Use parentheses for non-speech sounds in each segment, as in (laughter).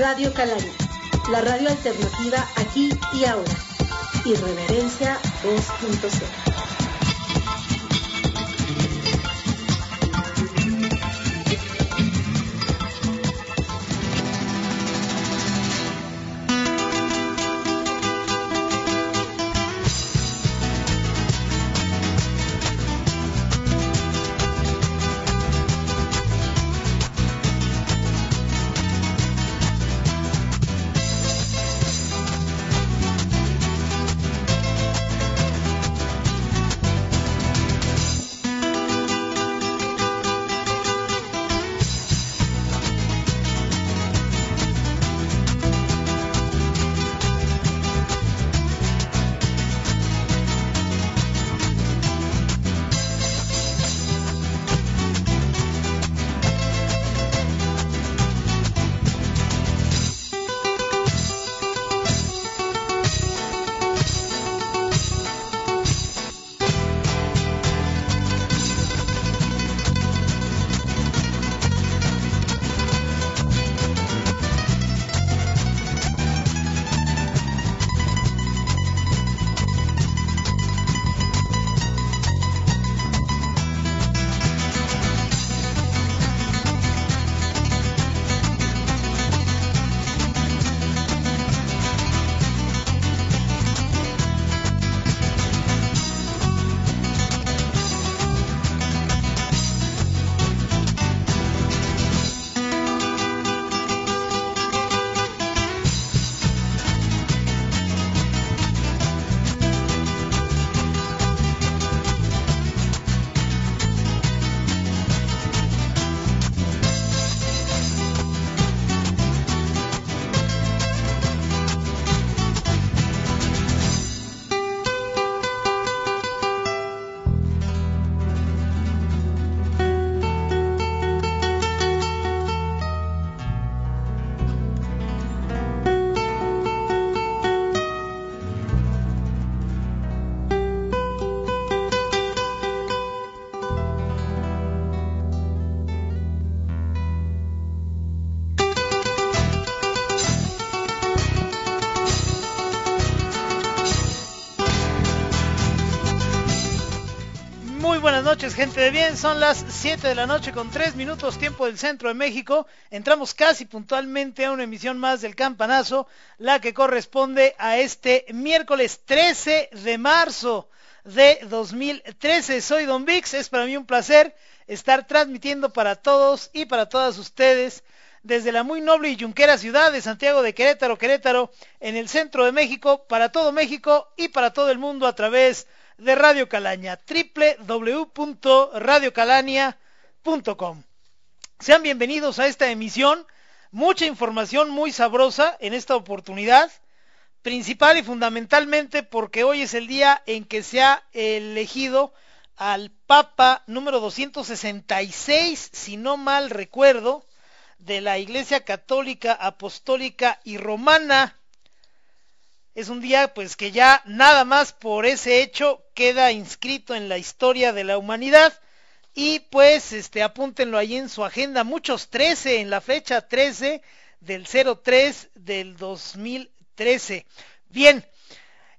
Radio Calaria, la radio alternativa aquí y ahora. Irreverencia 2.0. noches, gente de bien. Son las 7 de la noche con 3 minutos tiempo del centro de México. Entramos casi puntualmente a una emisión más del campanazo, la que corresponde a este miércoles 13 de marzo de 2013. Soy Don Vix, es para mí un placer estar transmitiendo para todos y para todas ustedes desde la muy noble y yunquera ciudad de Santiago de Querétaro, Querétaro, en el centro de México, para todo México y para todo el mundo a través de de Radio Calaña, www.radiocalania.com. Sean bienvenidos a esta emisión, mucha información muy sabrosa en esta oportunidad, principal y fundamentalmente porque hoy es el día en que se ha elegido al Papa número 266, si no mal recuerdo, de la Iglesia Católica, Apostólica y Romana, es un día pues que ya nada más por ese hecho queda inscrito en la historia de la humanidad. Y pues este apúntenlo ahí en su agenda. Muchos 13 en la fecha 13 del 03 del 2013 bien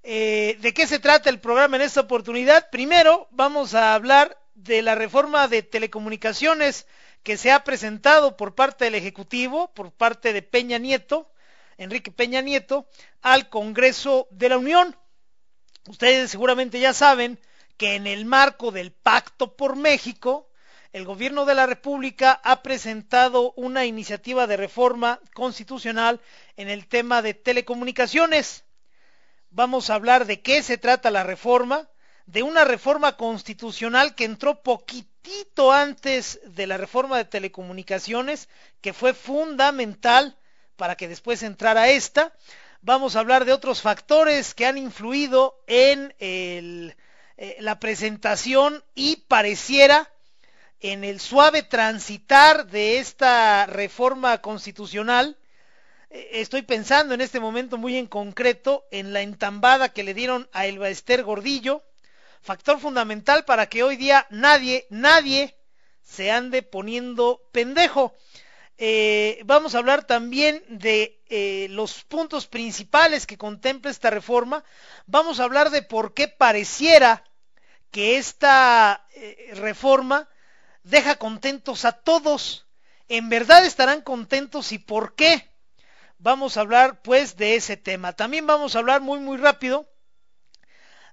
eh, de qué se trata el programa en esta oportunidad primero vamos a hablar de la reforma de telecomunicaciones que se ha presentado por parte del ejecutivo por parte de Peña Nieto Enrique Peña Nieto al Congreso de la Unión. Ustedes seguramente ya saben que en el marco del Pacto por México, el gobierno de la República ha presentado una iniciativa de reforma constitucional en el tema de telecomunicaciones. Vamos a hablar de qué se trata la reforma, de una reforma constitucional que entró poquitito antes de la reforma de telecomunicaciones, que fue fundamental para que después entrara esta. Vamos a hablar de otros factores que han influido en eh, la presentación y pareciera en el suave transitar de esta reforma constitucional. Eh, estoy pensando en este momento muy en concreto en la entambada que le dieron a Elba Ester Gordillo, factor fundamental para que hoy día nadie, nadie se ande poniendo pendejo. Eh, vamos a hablar también de eh, los puntos principales que contempla esta reforma. Vamos a hablar de por qué pareciera que esta eh, reforma deja contentos a todos. En verdad estarán contentos y por qué. Vamos a hablar pues de ese tema. También vamos a hablar muy muy rápido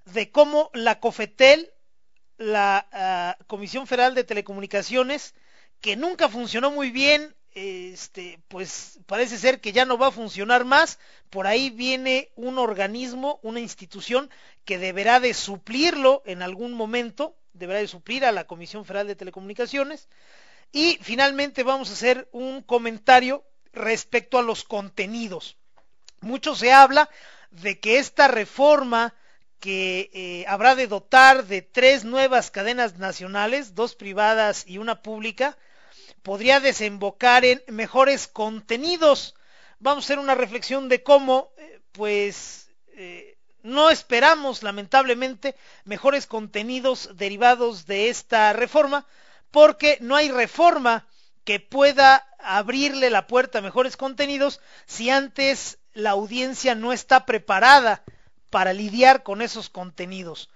de cómo la COFETEL, la uh, Comisión Federal de Telecomunicaciones, que nunca funcionó muy bien, este, pues parece ser que ya no va a funcionar más. Por ahí viene un organismo, una institución que deberá de suplirlo en algún momento, deberá de suplir a la Comisión Federal de Telecomunicaciones. Y finalmente vamos a hacer un comentario respecto a los contenidos. Mucho se habla de que esta reforma que eh, habrá de dotar de tres nuevas cadenas nacionales, dos privadas y una pública, podría desembocar en mejores contenidos. Vamos a hacer una reflexión de cómo, eh, pues, eh, no esperamos, lamentablemente, mejores contenidos derivados de esta reforma, porque no hay reforma que pueda abrirle la puerta a mejores contenidos si antes la audiencia no está preparada para lidiar con esos contenidos.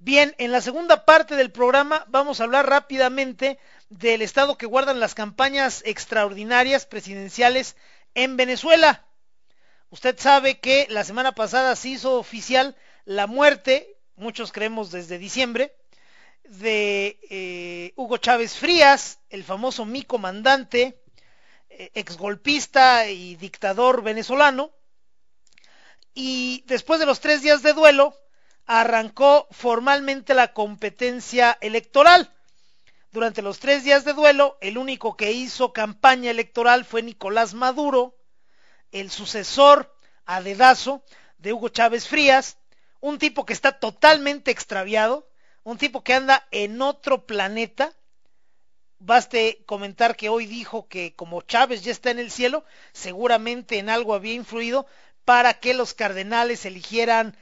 Bien, en la segunda parte del programa vamos a hablar rápidamente del estado que guardan las campañas extraordinarias presidenciales en Venezuela. Usted sabe que la semana pasada se hizo oficial la muerte, muchos creemos desde diciembre, de eh, Hugo Chávez Frías, el famoso mi comandante, eh, exgolpista y dictador venezolano. Y después de los tres días de duelo, arrancó formalmente la competencia electoral. Durante los tres días de duelo, el único que hizo campaña electoral fue Nicolás Maduro, el sucesor a dedazo de Hugo Chávez Frías, un tipo que está totalmente extraviado, un tipo que anda en otro planeta. Baste comentar que hoy dijo que como Chávez ya está en el cielo, seguramente en algo había influido para que los cardenales eligieran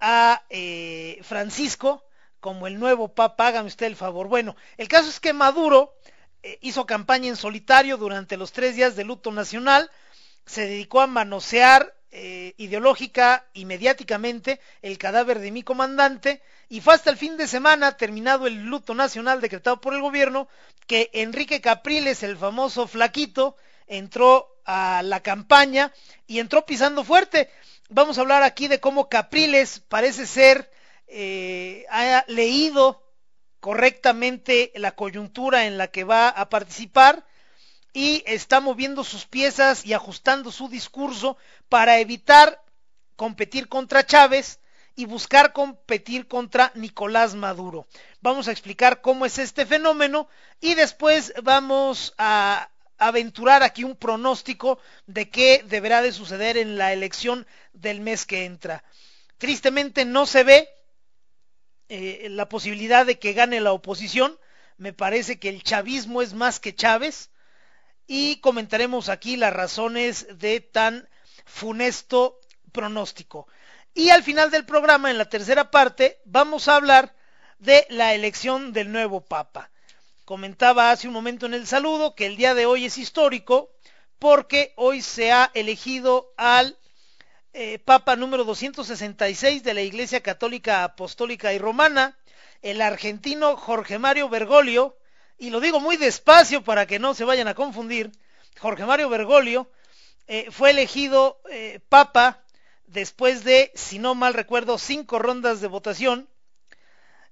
a eh, Francisco como el nuevo papa, hágame usted el favor. Bueno, el caso es que Maduro eh, hizo campaña en solitario durante los tres días de luto nacional, se dedicó a manosear eh, ideológica y mediáticamente el cadáver de mi comandante y fue hasta el fin de semana, terminado el luto nacional decretado por el gobierno, que Enrique Capriles, el famoso flaquito, entró a la campaña y entró pisando fuerte vamos a hablar aquí de cómo Capriles parece ser, eh, ha leído correctamente la coyuntura en la que va a participar y está moviendo sus piezas y ajustando su discurso para evitar competir contra Chávez y buscar competir contra Nicolás Maduro. Vamos a explicar cómo es este fenómeno y después vamos a aventurar aquí un pronóstico de qué deberá de suceder en la elección del mes que entra. Tristemente no se ve eh, la posibilidad de que gane la oposición. Me parece que el chavismo es más que Chávez y comentaremos aquí las razones de tan funesto pronóstico. Y al final del programa, en la tercera parte, vamos a hablar de la elección del nuevo Papa. Comentaba hace un momento en el saludo que el día de hoy es histórico porque hoy se ha elegido al eh, Papa número 266 de la Iglesia Católica Apostólica y Romana, el argentino Jorge Mario Bergoglio, y lo digo muy despacio para que no se vayan a confundir, Jorge Mario Bergoglio eh, fue elegido eh, Papa después de, si no mal recuerdo, cinco rondas de votación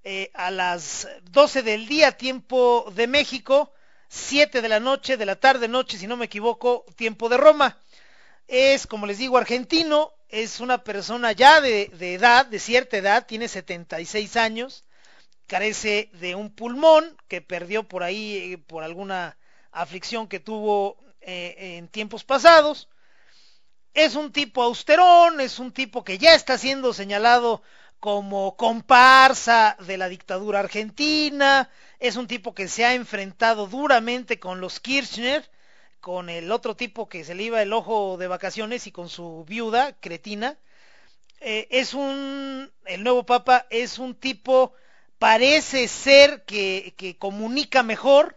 eh, a las 12 del día, tiempo de México, 7 de la noche, de la tarde noche, si no me equivoco, tiempo de Roma. Es, como les digo, argentino, es una persona ya de, edad, de cierta edad, tiene 76 años, carece de un pulmón que perdió por ahí eh, por alguna aflicción que tuvo eh, en tiempos pasados. Es un tipo austerón, es un tipo que ya está siendo señalado como comparsa de la dictadura argentina, es un tipo que se ha enfrentado duramente con los Kirchner, con el otro tipo que se le iba el ojo de vacaciones y con su viuda, cretina. Eh, es un, el nuevo papa es un tipo, parece ser que, que comunica mejor,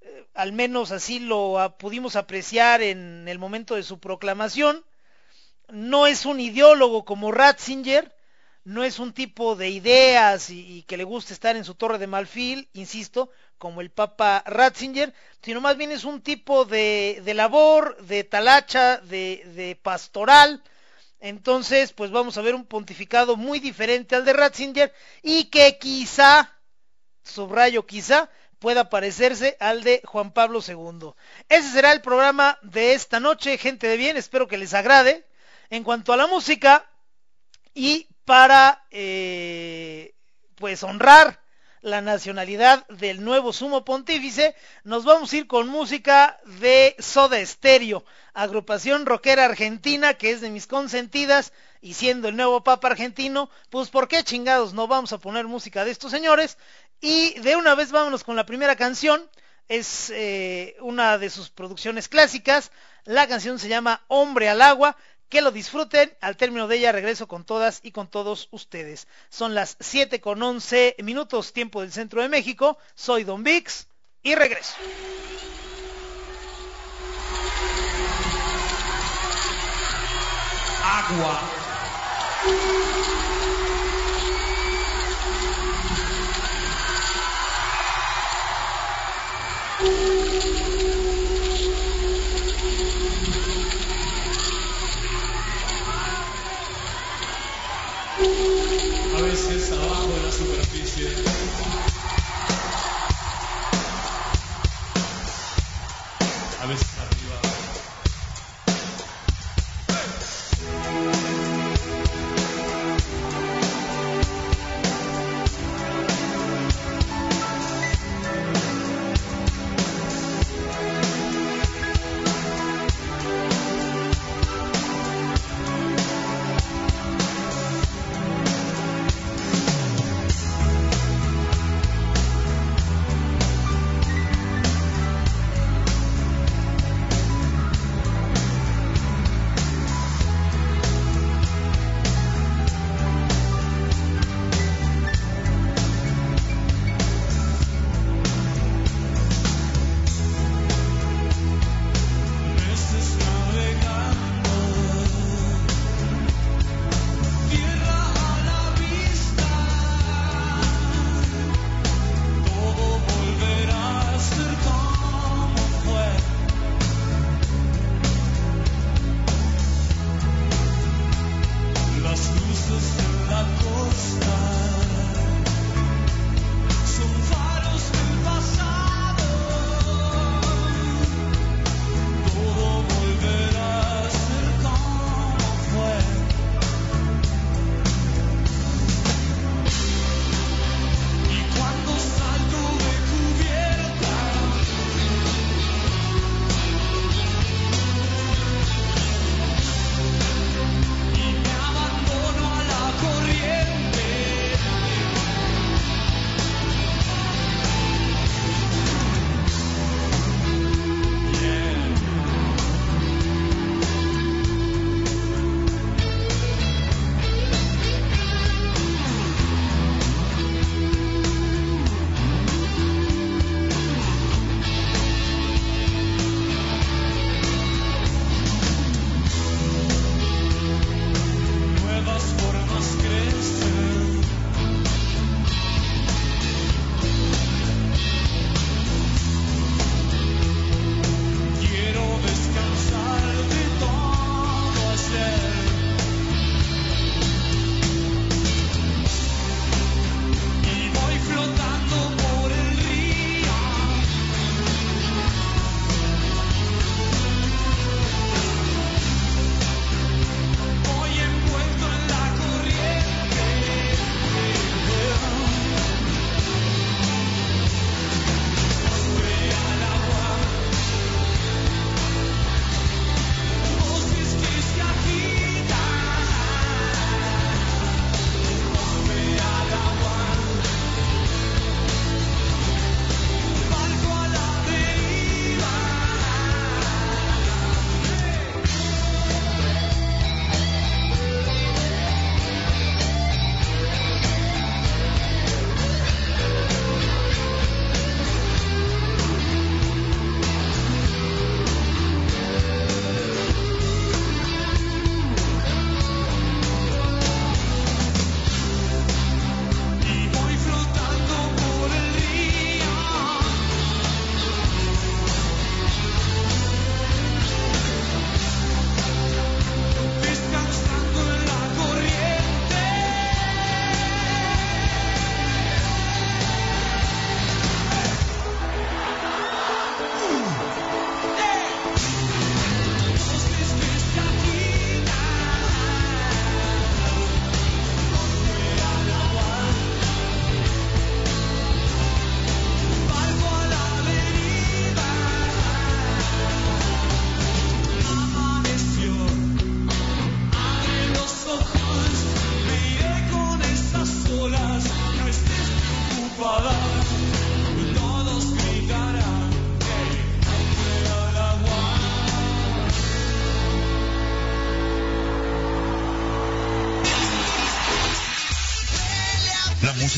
eh, al menos así lo pudimos apreciar en el momento de su proclamación. No es un ideólogo como Ratzinger, no es un tipo de ideas y, que le gusta estar en su torre de marfil, insisto, como el Papa Ratzinger, sino más bien es un tipo de, labor, de talacha, de, pastoral. Entonces, pues vamos a ver un pontificado muy diferente al de Ratzinger y que quizá, subrayo quizá, pueda parecerse al de Juan Pablo II. Ese será el programa de esta noche, gente de bien, espero que les agrade. En cuanto a la música, y para eh, pues honrar la nacionalidad del nuevo sumo pontífice, nos vamos a ir con música de Soda Stereo, agrupación rockera argentina que es de mis consentidas y siendo el nuevo papa argentino, pues por qué chingados no vamos a poner música de estos señores y de una vez vámonos con la primera canción, es eh, una de sus producciones clásicas, la canción se llama Hombre al agua que lo disfruten. Al término de ella regreso con todas y con todos ustedes. Son las 7 con 11 minutos tiempo del centro de México. Soy Don Vix y regreso. Agua. A veces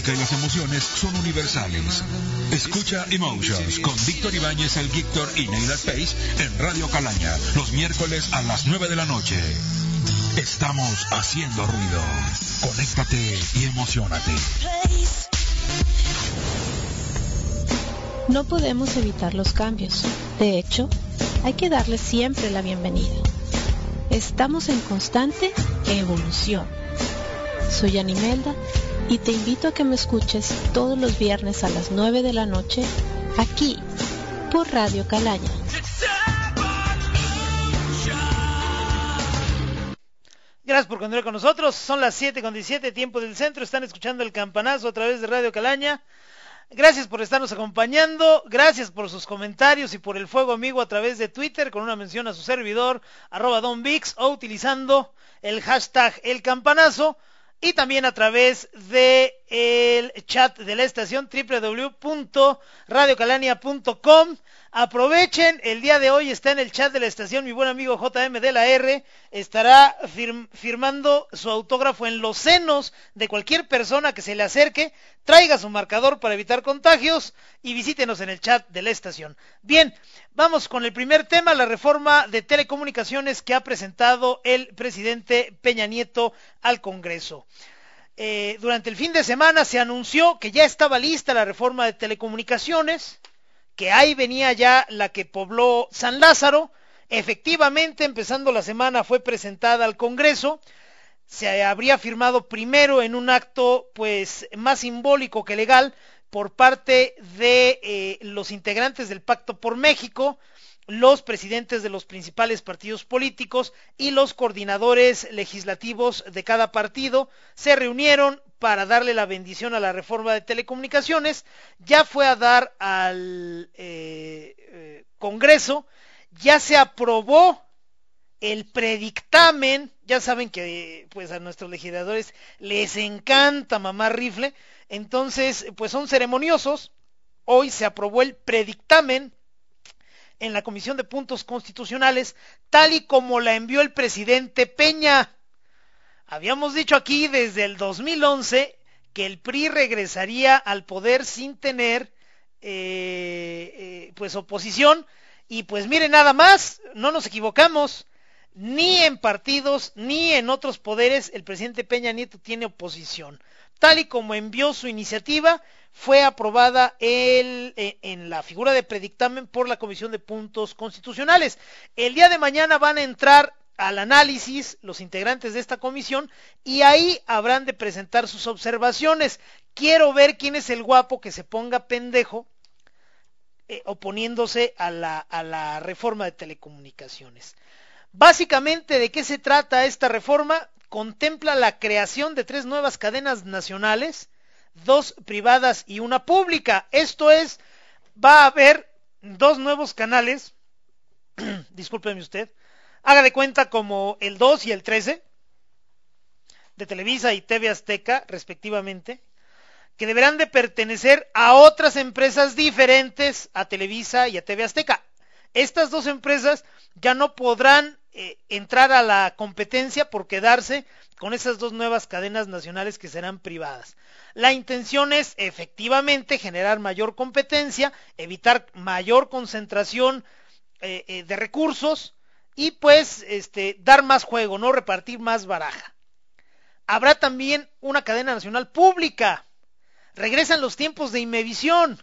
música y las emociones son universales. Escucha Emotions con Víctor Ibáñez, el Víctor y Neila Space en Radio Calaña, los miércoles a las 9 de la noche. Estamos haciendo ruido. Conéctate y emocionate. No podemos evitar los cambios. De hecho, hay que darle siempre la bienvenida. Estamos en constante evolución. Soy Animelda y te invito a que me escuches todos los viernes a las 9 de la noche aquí por Radio Calaña. Gracias por continuar con nosotros. Son las 7 con 17, tiempo del centro. Están escuchando el campanazo a través de Radio Calaña. Gracias por estarnos acompañando, gracias por sus comentarios y por el fuego amigo a través de Twitter con una mención a su servidor, arroba Don Vix, o utilizando el hashtag El Campanazo y también a través de el chat de la estación www.radiocalania.com Aprovechen, el día de hoy está en el chat de la estación mi buen amigo JM de la R, estará firmando su autógrafo en los senos de cualquier persona que se le acerque, traiga su marcador para evitar contagios y visítenos en el chat de la estación. Bien, vamos con el primer tema, la reforma de telecomunicaciones que ha presentado el presidente Peña Nieto al Congreso. Eh, durante el fin de semana se anunció que ya estaba lista la reforma de telecomunicaciones, que ahí venía ya la que pobló San Lázaro. Efectivamente, empezando la semana fue presentada al Congreso. Se habría firmado primero en un acto pues más simbólico que legal por parte de eh, los integrantes del Pacto por México, los presidentes de los principales partidos políticos y los coordinadores legislativos de cada partido se reunieron para darle la bendición a la reforma de telecomunicaciones, ya fue a dar al eh, eh, Congreso, ya se aprobó el predictamen, ya saben que pues a nuestros legisladores les encanta mamar rifle, entonces pues son ceremoniosos, hoy se aprobó el predictamen en la Comisión de Puntos Constitucionales, tal y como la envió el presidente Peña. Habíamos dicho aquí desde el 2011 que el PRI regresaría al poder sin tener eh, eh, pues oposición y pues mire nada más, no nos equivocamos, ni en partidos ni en otros poderes el presidente Peña Nieto tiene oposición. Tal y como envió su iniciativa, fue aprobada eh, en la figura de predictamen por la Comisión de Puntos Constitucionales. El día de mañana van a entrar al análisis los integrantes de esta comisión y ahí habrán de presentar sus observaciones. Quiero ver quién es el guapo que se ponga pendejo eh, oponiéndose a la, a la reforma de telecomunicaciones. Básicamente, ¿de qué se trata esta reforma? Contempla la creación de tres nuevas cadenas nacionales, dos privadas y una pública. Esto es, va a haber dos nuevos canales, (clears throat) discúlpeme usted, haga de cuenta como el 2 y el 13 de Televisa y TV Azteca, respectivamente, que deberán de pertenecer a otras empresas diferentes a Televisa y a TV Azteca. Estas dos empresas ya no podrán eh, entrar a la competencia por quedarse con esas dos nuevas cadenas nacionales que serán privadas. La intención es efectivamente generar mayor competencia, evitar mayor concentración eh, eh, de recursos y pues este, dar más juego, no repartir más baraja. Habrá también una cadena nacional pública. Regresan los tiempos de Imevisión.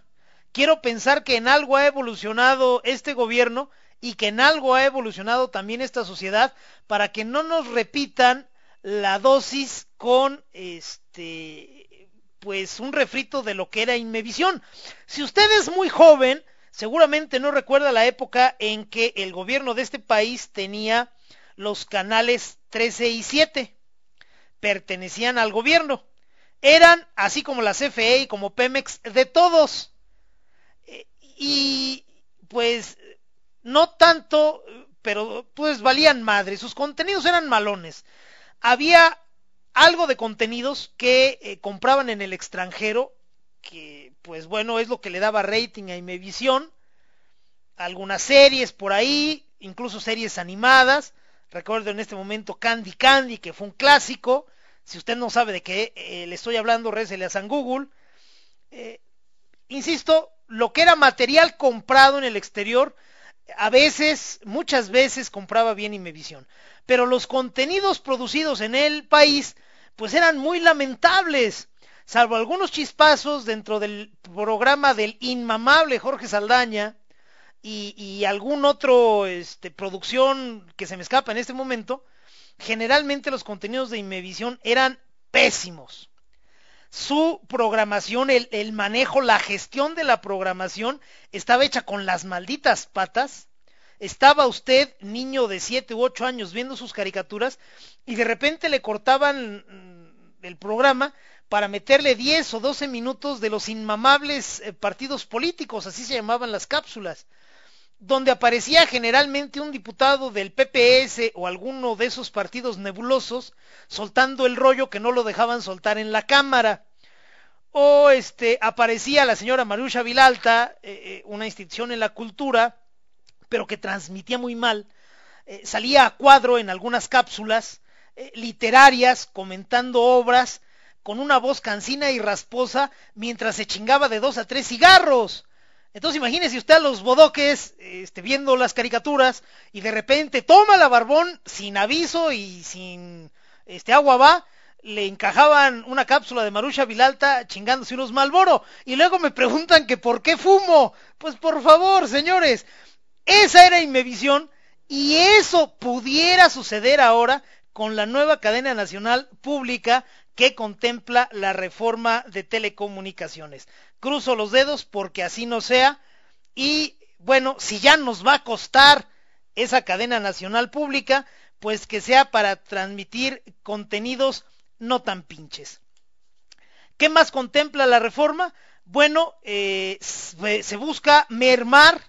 Quiero pensar que en algo ha evolucionado este gobierno y que en algo ha evolucionado también esta sociedad para que no nos repitan la dosis con este pues un refrito de lo que era Inmevisión. Si usted es muy joven, seguramente no recuerda la época en que el gobierno de este país tenía los canales 13 y 7. Pertenecían al gobierno. Eran, así como la CFE y como Pemex, de todos. Eh, y pues no tanto, pero pues valían madre. Sus contenidos eran malones. Había algo de contenidos que eh, compraban en el extranjero que pues bueno, es lo que le daba rating a Imevisión, algunas series por ahí, incluso series animadas, recuerdo en este momento Candy Candy, que fue un clásico, Si usted no sabe de qué eh, le estoy hablando, récele a San Google. Eh, insisto, lo que era material comprado en el exterior, a veces, muchas veces compraba bien Imevisión. Pero los contenidos producidos en el país, pues eran muy lamentables. Salvo algunos chispazos dentro del programa del inmamable Jorge Saldaña y, algún otro este, producción que se me escapa en este momento, generalmente los contenidos de Imevisión eran pésimos. Su programación, el, el, manejo, la gestión de la programación estaba hecha con las malditas patas. Estaba usted, niño de 7 u 8 años, viendo sus caricaturas y de repente le cortaban mm, el programa para meterle 10 o 12 minutos de los inmamables eh, partidos políticos, así se llamaban las cápsulas donde aparecía generalmente un diputado del PPS o alguno de esos partidos nebulosos soltando el rollo que no lo dejaban soltar en la Cámara. O este aparecía la señora Marusha Vilalta, eh, eh, una institución en la cultura, pero que transmitía muy mal. Salía a cuadro en algunas cápsulas eh, literarias comentando obras con una voz cansina y rasposa mientras se chingaba de dos a tres cigarros. Entonces imagínese usted a los bodoques este, viendo las caricaturas y de repente toma la barbón sin aviso y sin este agua va, le encajaban una cápsula de Marusha Vilalta chingándose unos Malboro y luego me preguntan que por qué fumo. Pues por favor, señores, esa era Inmevisión y eso pudiera suceder ahora con la nueva cadena nacional pública que contempla la reforma de telecomunicaciones. Cruzo los dedos porque así no sea y bueno, si ya nos va a costar esa cadena nacional pública, pues que sea para transmitir contenidos no tan pinches. ¿Qué más contempla la reforma? Bueno, eh, se busca mermar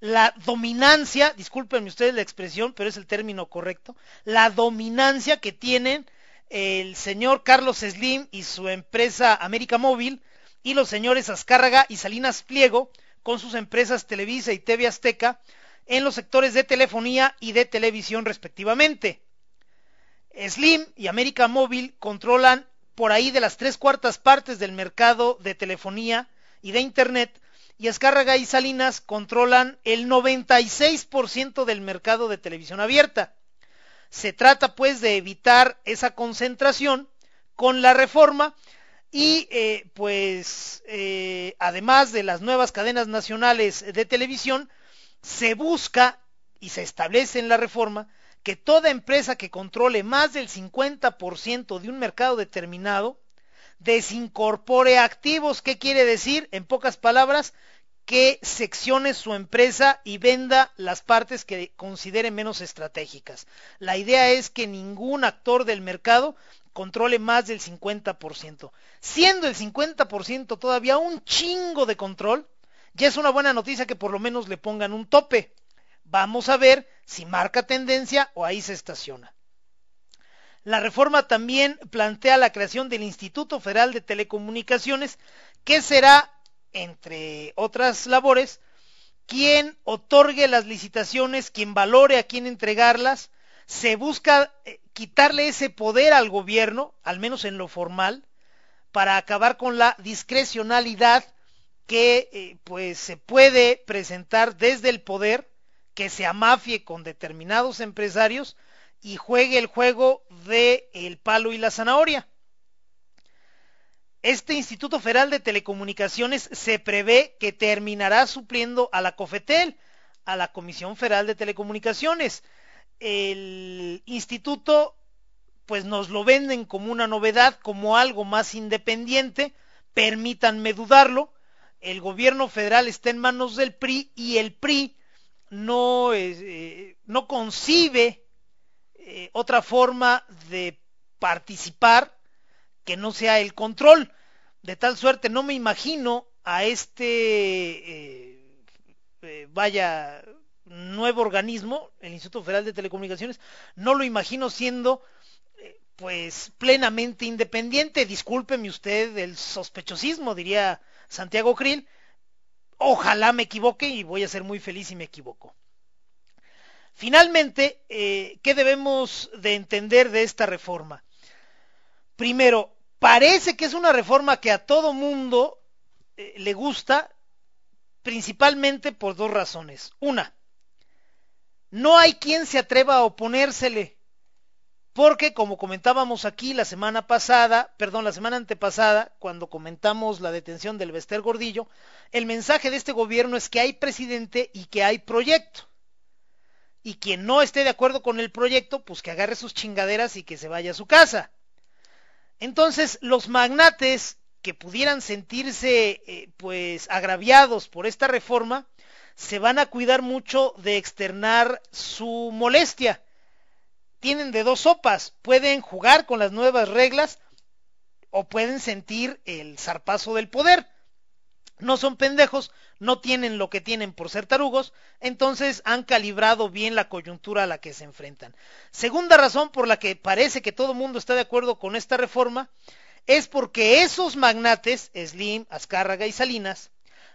la dominancia, discúlpenme ustedes la expresión, pero es el término correcto, la dominancia que tienen el señor Carlos Slim y su empresa América Móvil y los señores Azcárraga y Salinas Pliego con sus empresas Televisa y TV Azteca en los sectores de telefonía y de televisión respectivamente. Slim y América Móvil controlan por ahí de las tres cuartas partes del mercado de telefonía y de Internet y Azcárraga y Salinas controlan el 96% del mercado de televisión abierta. Se trata pues de evitar esa concentración con la reforma y eh, pues eh, además de las nuevas cadenas nacionales de televisión, se busca y se establece en la reforma que toda empresa que controle más del 50% de un mercado determinado desincorpore activos. ¿Qué quiere decir? En pocas palabras, que seccione su empresa y venda las partes que considere menos estratégicas. La idea es que ningún actor del mercado controle más del 50%. Siendo el 50% todavía un chingo de control, ya es una buena noticia que por lo menos le pongan un tope. Vamos a ver si marca tendencia o ahí se estaciona. La reforma también plantea la creación del Instituto Federal de Telecomunicaciones, que será entre otras labores, quien otorgue las licitaciones, quien valore a quién entregarlas, se busca eh, quitarle ese poder al gobierno, al menos en lo formal, para acabar con la discrecionalidad que eh, pues se puede presentar desde el poder que se amafie con determinados empresarios y juegue el juego de el palo y la zanahoria. Este Instituto Federal de Telecomunicaciones se prevé que terminará supliendo a la COFETEL, a la Comisión Federal de Telecomunicaciones. El instituto pues nos lo venden como una novedad, como algo más independiente, permítanme dudarlo, el gobierno federal está en manos del PRI y el PRI no, eh, no concibe eh, otra forma de participar que no sea el control. De tal suerte no me imagino a este, eh, eh, vaya, nuevo organismo, el Instituto Federal de Telecomunicaciones, no lo imagino siendo pues plenamente independiente. Discúlpeme usted el sospechosismo, diría Santiago Krill. Ojalá me equivoque y voy a ser muy feliz si me equivoco. Finalmente, eh, ¿qué debemos de entender de esta reforma? Primero, parece que es una reforma que a todo mundo eh, le gusta, principalmente por dos razones. Una, no hay quien se atreva a oponérsele, porque como comentábamos aquí la semana pasada, perdón, la semana antepasada, cuando comentamos la detención del Bester Gordillo, el mensaje de este gobierno es que hay presidente y que hay proyecto. Y quien no esté de acuerdo con el proyecto, pues que agarre sus chingaderas y que se vaya a su casa. Entonces, los magnates que pudieran sentirse eh, pues agraviados por esta reforma, se van a cuidar mucho de externar su molestia. Tienen de dos sopas, pueden jugar con las nuevas reglas o pueden sentir el zarpazo del poder. No son pendejos, no tienen lo que tienen por ser tarugos, entonces han calibrado bien la coyuntura a la que se enfrentan. Segunda razón por la que parece que todo el mundo está de acuerdo con esta reforma es porque esos magnates, Slim, Azcárraga y Salinas,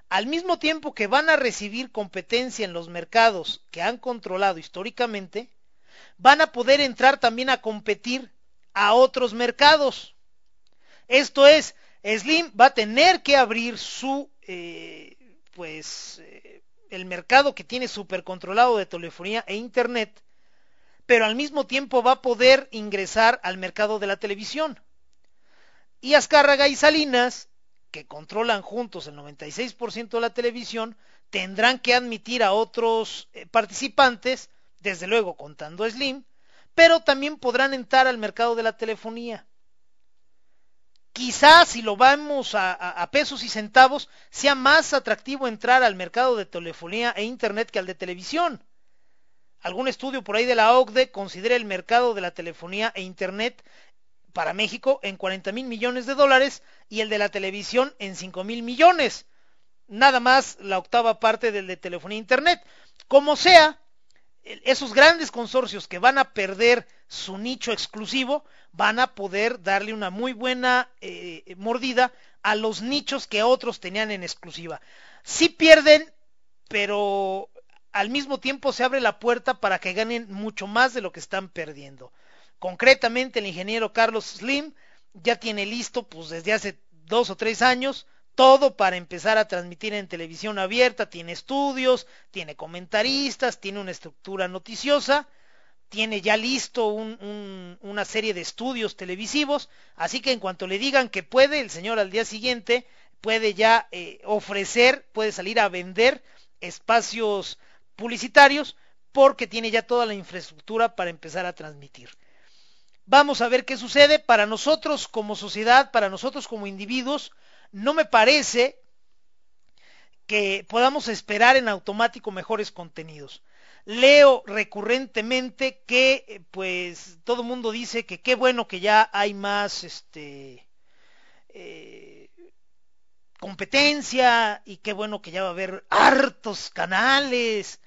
al mismo tiempo que van a recibir competencia en los mercados que han controlado históricamente, van a poder entrar también a competir a otros mercados. Esto es, Slim va a tener que abrir su, eh, pues, eh, el mercado que tiene súper controlado de telefonía e internet, pero al mismo tiempo va a poder ingresar al mercado de la televisión. Y Azcárraga y Salinas que controlan juntos el 96% de la televisión, tendrán que admitir a otros eh, participantes, desde luego contando a Slim, pero también podrán entrar al mercado de la telefonía. Quizás si lo vamos a, pesos y centavos, sea más atractivo entrar al mercado de telefonía e Internet que al de televisión. Algún estudio por ahí de la OCDE considera el mercado de la telefonía e Internet para México en 40 mil millones de dólares y el de la televisión en 5 mil millones. Nada más la octava parte del de telefonía e internet. Como sea, esos grandes consorcios que van a perder su nicho exclusivo van a poder darle una muy buena eh, mordida a los nichos que otros tenían en exclusiva. Sí pierden, pero al mismo tiempo se abre la puerta para que ganen mucho más de lo que están perdiendo. Concretamente, el ingeniero Carlos Slim ya tiene listo, pues desde hace dos o tres años, todo para empezar a transmitir en televisión abierta, tiene estudios, tiene comentaristas, tiene una estructura noticiosa, tiene ya listo un, un, una serie de estudios televisivos, así que en cuanto le digan que puede, el señor al día siguiente puede ya eh, ofrecer, puede salir a vender espacios publicitarios porque tiene ya toda la infraestructura para empezar a transmitir. Vamos a ver qué sucede. Para nosotros como sociedad, para nosotros como individuos, no me parece que podamos esperar en automático mejores contenidos. Leo recurrentemente que, pues, todo el mundo dice que qué bueno que ya hay más, este, eh, competencia y qué bueno que ya va a haber hartos canales.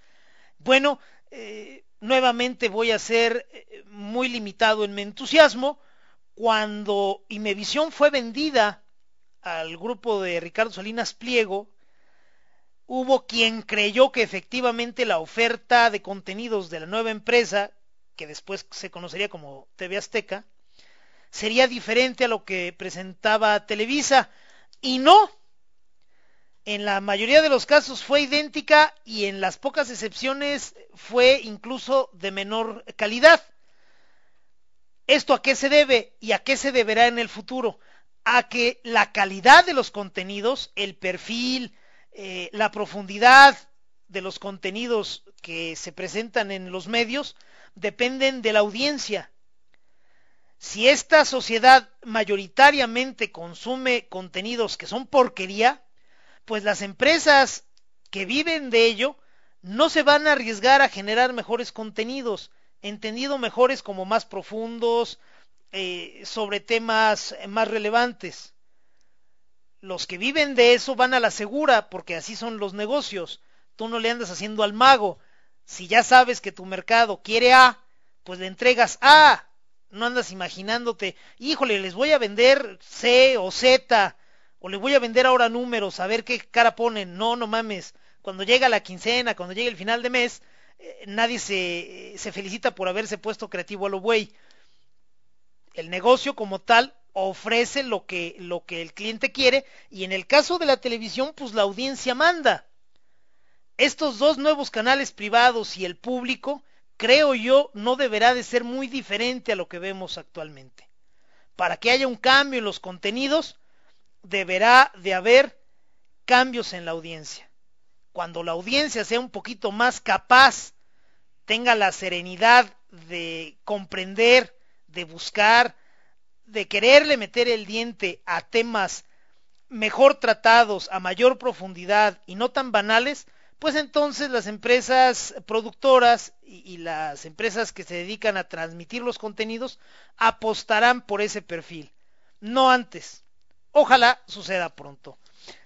Bueno, eh, nuevamente voy a ser eh, muy limitado en mi entusiasmo. Cuando Imevisión fue vendida al grupo de Ricardo Salinas Pliego, hubo quien creyó que efectivamente la oferta de contenidos de la nueva empresa, que después se conocería como TV Azteca, sería diferente a lo que presentaba Televisa. Y no, en la mayoría de los casos fue idéntica y en las pocas excepciones fue incluso de menor calidad. ¿Esto a qué se debe y a qué se deberá en el futuro? A que la calidad de los contenidos, el perfil, eh, la profundidad de los contenidos que se presentan en los medios dependen de la audiencia. Si esta sociedad mayoritariamente consume contenidos que son porquería, pues las empresas que viven de ello no se van a arriesgar a generar mejores contenidos, entendido mejores como más profundos, eh, sobre temas más relevantes. Los que viven de eso van a la segura, porque así son los negocios. Tú no le andas haciendo al mago. Si ya sabes que tu mercado quiere A, pues le entregas A. No andas imaginándote, híjole, les voy a vender C o Z o le voy a vender ahora números, a ver qué cara ponen. No, no mames. Cuando llega la quincena, cuando llega el final de mes, eh, nadie se, se felicita por haberse puesto creativo a lo güey. El negocio como tal ofrece lo que, lo que el cliente quiere y en el caso de la televisión, pues la audiencia manda. Estos dos nuevos canales privados y el público, creo yo, no deberá de ser muy diferente a lo que vemos actualmente. Para que haya un cambio en los contenidos, deberá de haber cambios en la audiencia. Cuando la audiencia sea un poquito más capaz, tenga la serenidad de comprender, de buscar, de quererle meter el diente a temas mejor tratados, a mayor profundidad y no tan banales, pues entonces las empresas productoras y, las empresas que se dedican a transmitir los contenidos apostarán por ese perfil, no antes. Ojalá suceda pronto.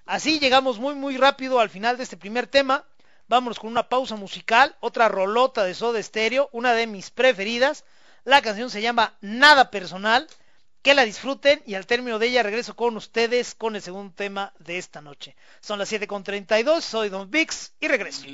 Así llegamos muy muy rápido al final de este primer tema. Vámonos con una pausa musical, otra rolota de Soda Stereo, una de mis preferidas. La canción se llama Nada Personal. Que la disfruten y al término de ella regreso con ustedes con el segundo tema de esta noche. Son las 7.32, soy Don Vix y regreso.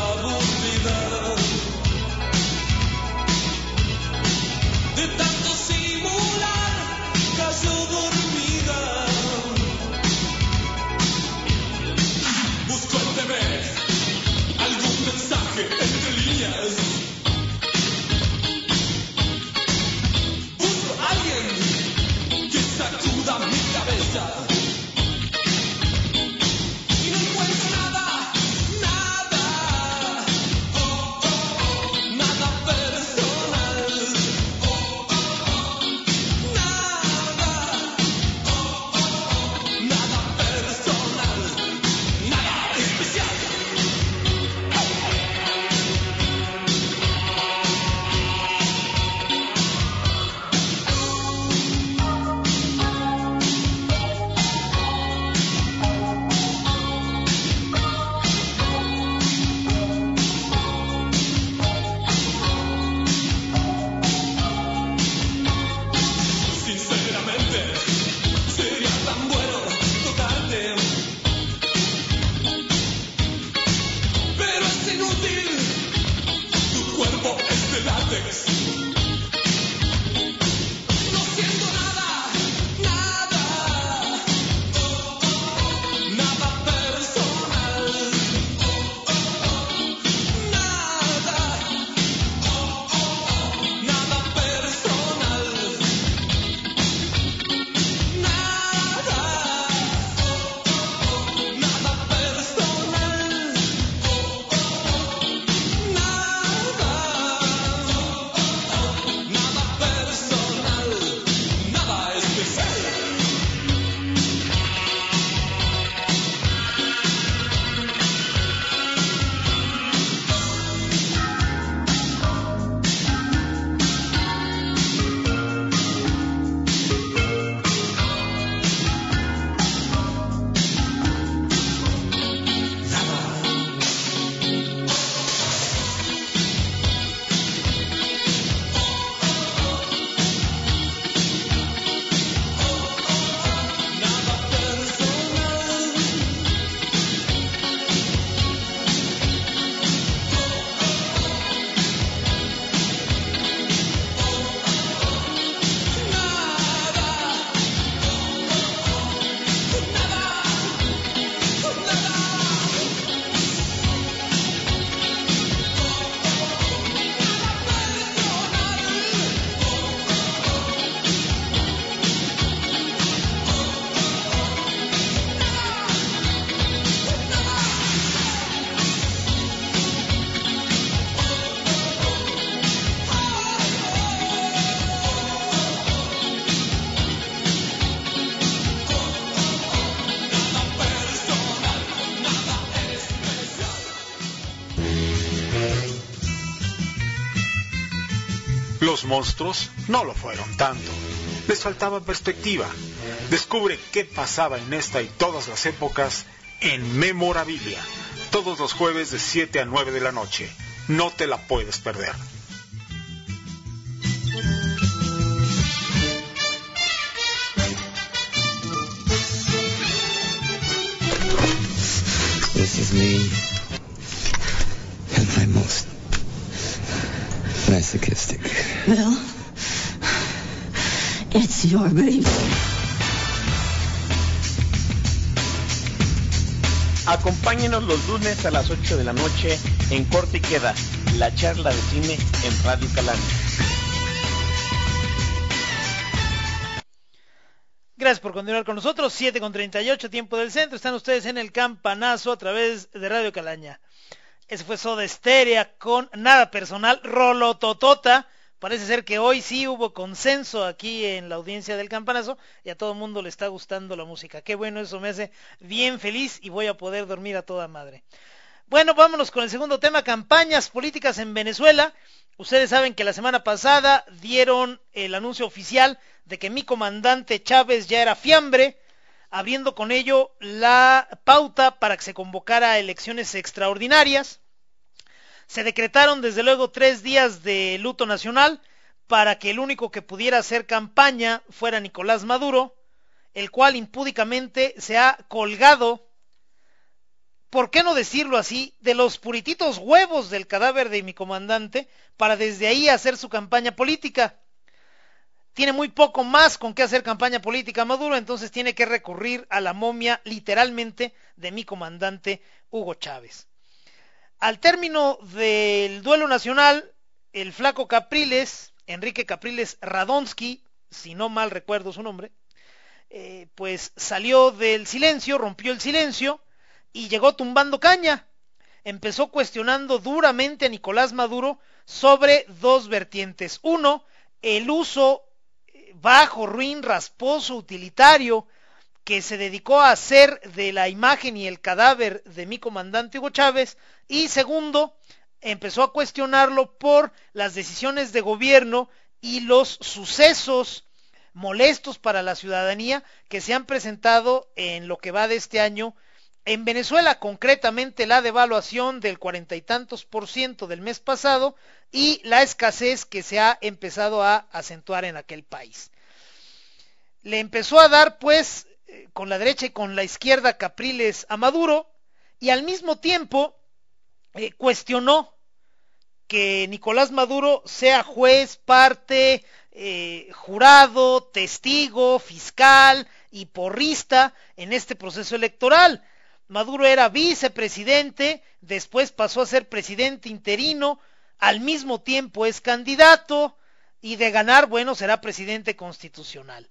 sabe olvidar. De Los monstruos no lo fueron tanto. Les faltaba perspectiva. Descubre qué pasaba en esta y todas las épocas en Memorabilia. Todos los jueves de 7 a 9 de la noche. No te la puedes perder. Masochistic. Bill, it's your baby. Acompáñenos los lunes a las 8 de la noche en Corte y Queda, la charla de cine en Radio Calán. Gracias por continuar con nosotros. 7 con 38, tiempo del centro. Están ustedes en el campanazo a través de Radio Calaña. Ese fue Soda Esteria con nada personal, Rolototota. Parece ser que hoy sí hubo consenso aquí en la audiencia del campanazo y a todo el mundo le está gustando la música. Qué bueno, eso me hace bien feliz y voy a poder dormir a toda madre. Bueno, vámonos con el segundo tema, campañas políticas en Venezuela. Ustedes saben que la semana pasada dieron el anuncio oficial de que mi comandante Chávez ya era fiambre, abriendo con ello la pauta para que se convocara a elecciones extraordinarias. Se decretaron desde luego tres días de luto nacional para que el único que pudiera hacer campaña fuera Nicolás Maduro, el cual impúdicamente se ha colgado, ¿por qué no decirlo así?, de los purititos huevos del cadáver de mi comandante para desde ahí hacer su campaña política tiene muy poco más con qué hacer campaña política Maduro, entonces tiene que recurrir a la momia literalmente de mi comandante Hugo Chávez. Al término del duelo nacional, el flaco Capriles, Enrique Capriles Radonsky, si no mal recuerdo su nombre, eh, pues salió del silencio, rompió el silencio y llegó tumbando caña. Empezó cuestionando duramente a Nicolás Maduro sobre dos vertientes. Uno, el uso bajo, ruin, rasposo, utilitario, que se dedicó a hacer de la imagen y el cadáver de mi comandante Hugo Chávez, y segundo, empezó a cuestionarlo por las decisiones de gobierno y los sucesos molestos para la ciudadanía que se han presentado en lo que va de este año en Venezuela, concretamente la devaluación del cuarenta y tantos por ciento del mes pasado y la escasez que se ha empezado a acentuar en aquel país. Le empezó a dar, pues, con la derecha y con la izquierda Capriles a Maduro y al mismo tiempo eh, cuestionó que Nicolás Maduro sea juez, parte, eh, jurado, testigo, fiscal y porrista en este proceso electoral. Maduro era vicepresidente, después pasó a ser presidente interino, al mismo tiempo es candidato y de ganar, bueno, será presidente constitucional.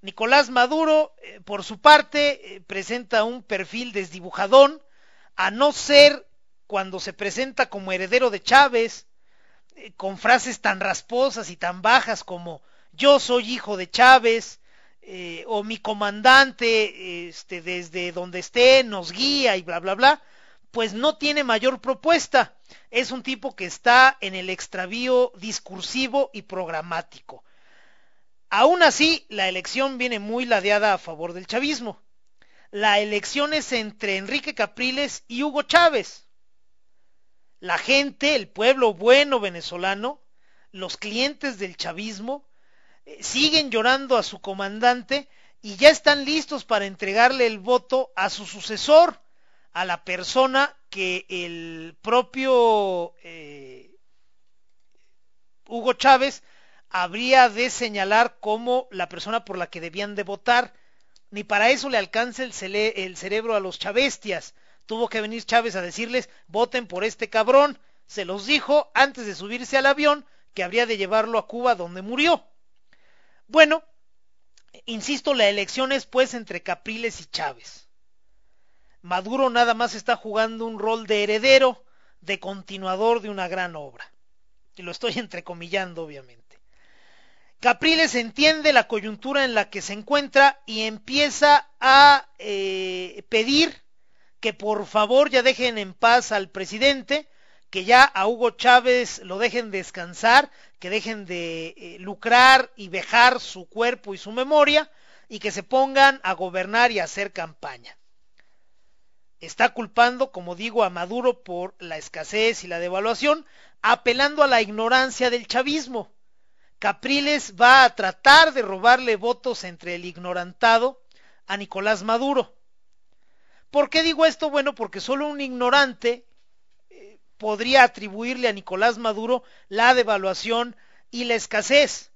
Nicolás Maduro, eh, por su parte, eh, presenta un perfil desdibujadón, a no ser cuando se presenta como heredero de Chávez, eh, con frases tan rasposas y tan bajas como yo soy hijo de Chávez, o mi comandante este, desde donde esté nos guía y bla bla bla, pues no tiene mayor propuesta. Es un tipo que está en el extravío discursivo y programático. Aún así, la elección viene muy ladeada a favor del chavismo. La elección es entre Enrique Capriles y Hugo Chávez. La gente, el pueblo bueno venezolano, los clientes del chavismo, siguen llorando a su comandante y ya están listos para entregarle el voto a su sucesor, a la persona que el propio eh, Hugo Chávez habría de señalar como la persona por la que debían de votar. Ni para eso le alcanza el, cerebro a los chavestias. Tuvo que venir Chávez a decirles, voten por este cabrón. Se los dijo antes de subirse al avión que habría de llevarlo a Cuba donde murió. Bueno, insisto, la elección es pues entre Capriles y Chávez. Maduro nada más está jugando un rol de heredero, de continuador de una gran obra. Y lo estoy (laughs) entrecomillando, obviamente. Capriles entiende la coyuntura en la que se encuentra y empieza a eh, pedir que por favor ya dejen en paz al presidente, que ya a Hugo Chávez lo dejen descansar, que dejen de eh, lucrar y vejar su cuerpo y su memoria y que se pongan a gobernar y a hacer campaña. Está culpando, como digo, a Maduro por la escasez y la devaluación, apelando a la ignorancia del chavismo. Capriles va a tratar de robarle votos entre el ignorantado a Nicolás Maduro. ¿Por qué digo esto? Bueno, porque solo un ignorante eh, podría atribuirle a Nicolás Maduro la devaluación y la escasez.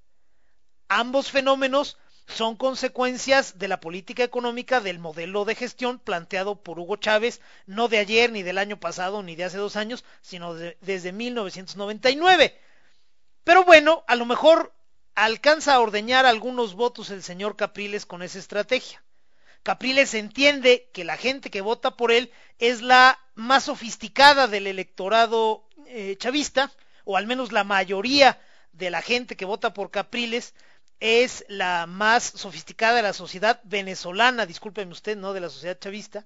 Ambos fenómenos son consecuencias de la política económica del modelo de gestión planteado por Hugo Chávez, no de ayer, ni del año pasado, ni de hace dos años, sino de, desde 1999. Pero bueno, a lo mejor alcanza a ordeñar algunos votos el señor Capriles con esa estrategia. Capriles entiende que la gente que vota por él es la más sofisticada del electorado eh, chavista, o al menos la mayoría de la gente que vota por Capriles es la más sofisticada de la sociedad venezolana, discúlpeme usted, no de la sociedad chavista,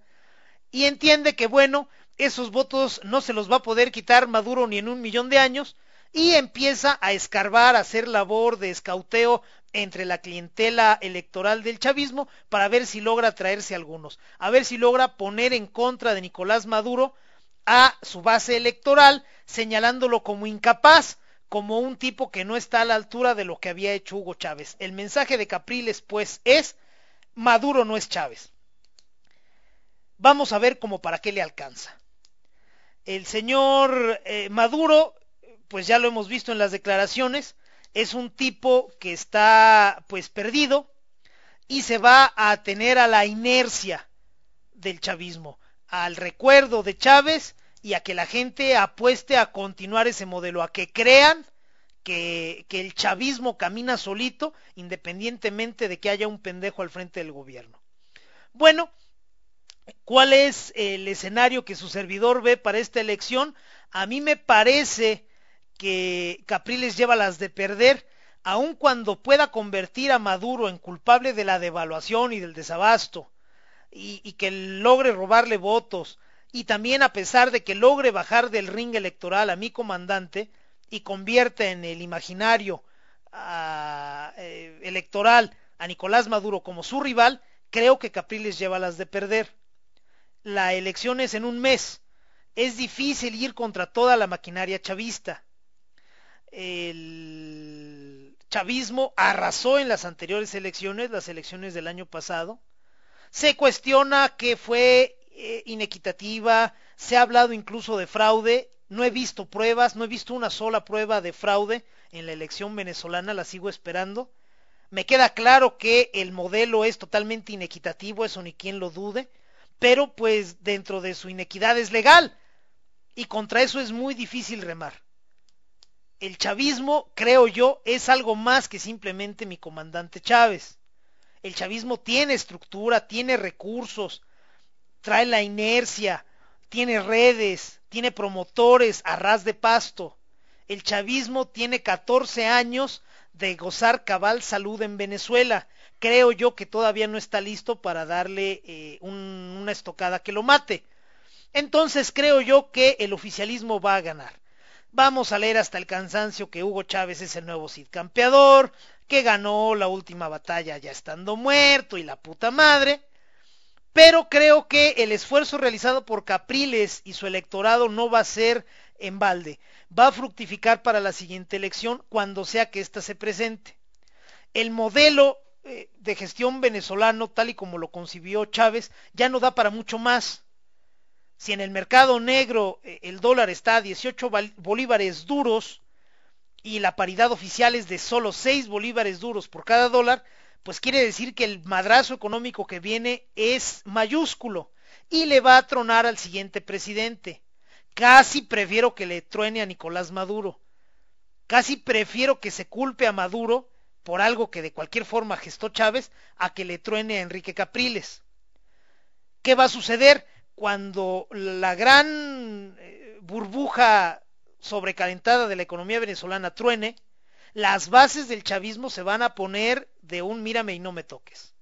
y entiende que, bueno, esos votos no se los va a poder quitar Maduro ni en un millón de años, y empieza a escarbar, a hacer labor de escauteo entre la clientela electoral del chavismo para ver si logra traerse algunos, a ver si logra poner en contra de Nicolás Maduro a su base electoral, señalándolo como incapaz, como un tipo que no está a la altura de lo que había hecho Hugo Chávez. El mensaje de Capriles, pues, es Maduro no es Chávez. Vamos a ver cómo para qué le alcanza. El señor eh, Maduro, pues ya lo hemos visto en las declaraciones, es un tipo que está pues perdido y se va a tener a la inercia del chavismo, al recuerdo de Chávez y a que la gente apueste a continuar ese modelo, a que crean que, que, el chavismo camina solito, independientemente de que haya un pendejo al frente del gobierno. Bueno, ¿cuál es el escenario que su servidor ve para esta elección? A mí me parece que Capriles lleva las de perder, aun cuando pueda convertir a Maduro en culpable de la devaluación y del desabasto, y, que logre robarle votos, y también a pesar de que logre bajar del ring electoral a mi comandante y convierte en el imaginario eh, electoral a Nicolás Maduro como su rival, creo que Capriles lleva las de perder. La elección es en un mes. Es difícil ir contra toda la maquinaria chavista. El chavismo arrasó en las anteriores elecciones, las elecciones del año pasado. Se cuestiona que fue eh, inequitativa, se ha hablado incluso de fraude, no he visto pruebas, no he visto una sola prueba de fraude en la elección venezolana, la sigo esperando. Me queda claro que el modelo es totalmente inequitativo, eso ni quien lo dude, pero pues dentro de su inequidad es legal y contra eso es muy difícil remar. El chavismo, creo yo, es algo más que simplemente mi comandante Chávez. El chavismo tiene estructura, tiene recursos, trae la inercia, tiene redes, tiene promotores a ras de pasto. El chavismo tiene 14 años de gozar cabal salud en Venezuela. Creo yo que todavía no está listo para darle eh, un, una estocada que lo mate. Entonces creo yo que el oficialismo va a ganar. Vamos a leer hasta el cansancio que Hugo Chávez es el nuevo Cid campeador, que ganó la última batalla ya estando muerto y la puta madre. Pero creo que el esfuerzo realizado por Capriles y su electorado no va a ser en balde. Va a fructificar para la siguiente elección cuando sea que ésta se presente. El modelo eh, de gestión venezolano, tal y como lo concibió Chávez, ya no da para mucho más. Si en el mercado negro eh, el dólar está a 18 bolívares duros y la paridad oficial es de solo 6 bolívares duros por cada dólar, pues quiere decir que el madrazo económico que viene es mayúsculo y le va a tronar al siguiente presidente. Casi prefiero que le truene a Nicolás Maduro. Casi prefiero que se culpe a Maduro por algo que de cualquier forma gestó Chávez a que le truene a Enrique Capriles. ¿Qué va a suceder cuando la gran eh, burbuja sobrecalentada de la economía venezolana truene? las bases del chavismo se van a poner de un mírame y no me toques.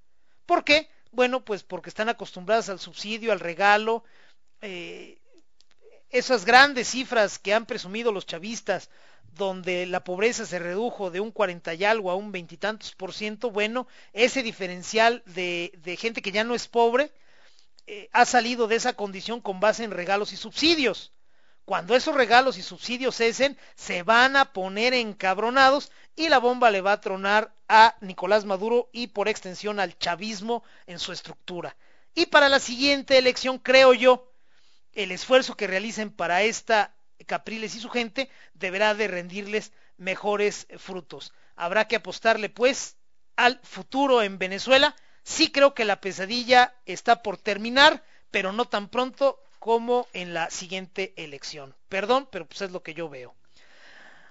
¿Por qué? Bueno, pues porque están acostumbradas al subsidio, al regalo. Eh, esas grandes cifras que han presumido los chavistas, donde la pobreza se redujo de un cuarenta y algo a un veintitantos por ciento, bueno, ese diferencial de gente que ya no es pobre eh, ha salido de esa condición con base en regalos y subsidios. Cuando esos regalos y subsidios cesen, se van a poner encabronados y la bomba le va a tronar a Nicolás Maduro y por extensión al chavismo en su estructura. Y para la siguiente elección, creo yo, el esfuerzo que realicen para esta Capriles y su gente deberá de rendirles mejores frutos. Habrá que apostarle pues al futuro en Venezuela. Sí creo que la pesadilla está por terminar, pero no tan pronto como en la siguiente elección. Perdón, pero pues es lo que yo veo.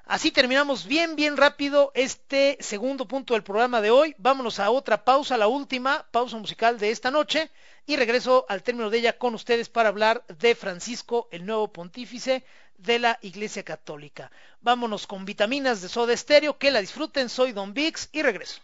Así terminamos bien, bien rápido este segundo punto del programa de hoy. Vámonos a otra pausa, la última pausa musical de esta noche, y regreso al término de ella con ustedes para hablar de Francisco, el nuevo pontífice de la Iglesia Católica. Vámonos con vitaminas de soda estéreo, que la disfruten, soy Don Vix y regreso.